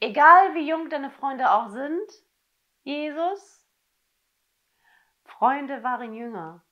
Egal wie jung deine Freunde auch sind, Jesus, Freunde waren jünger.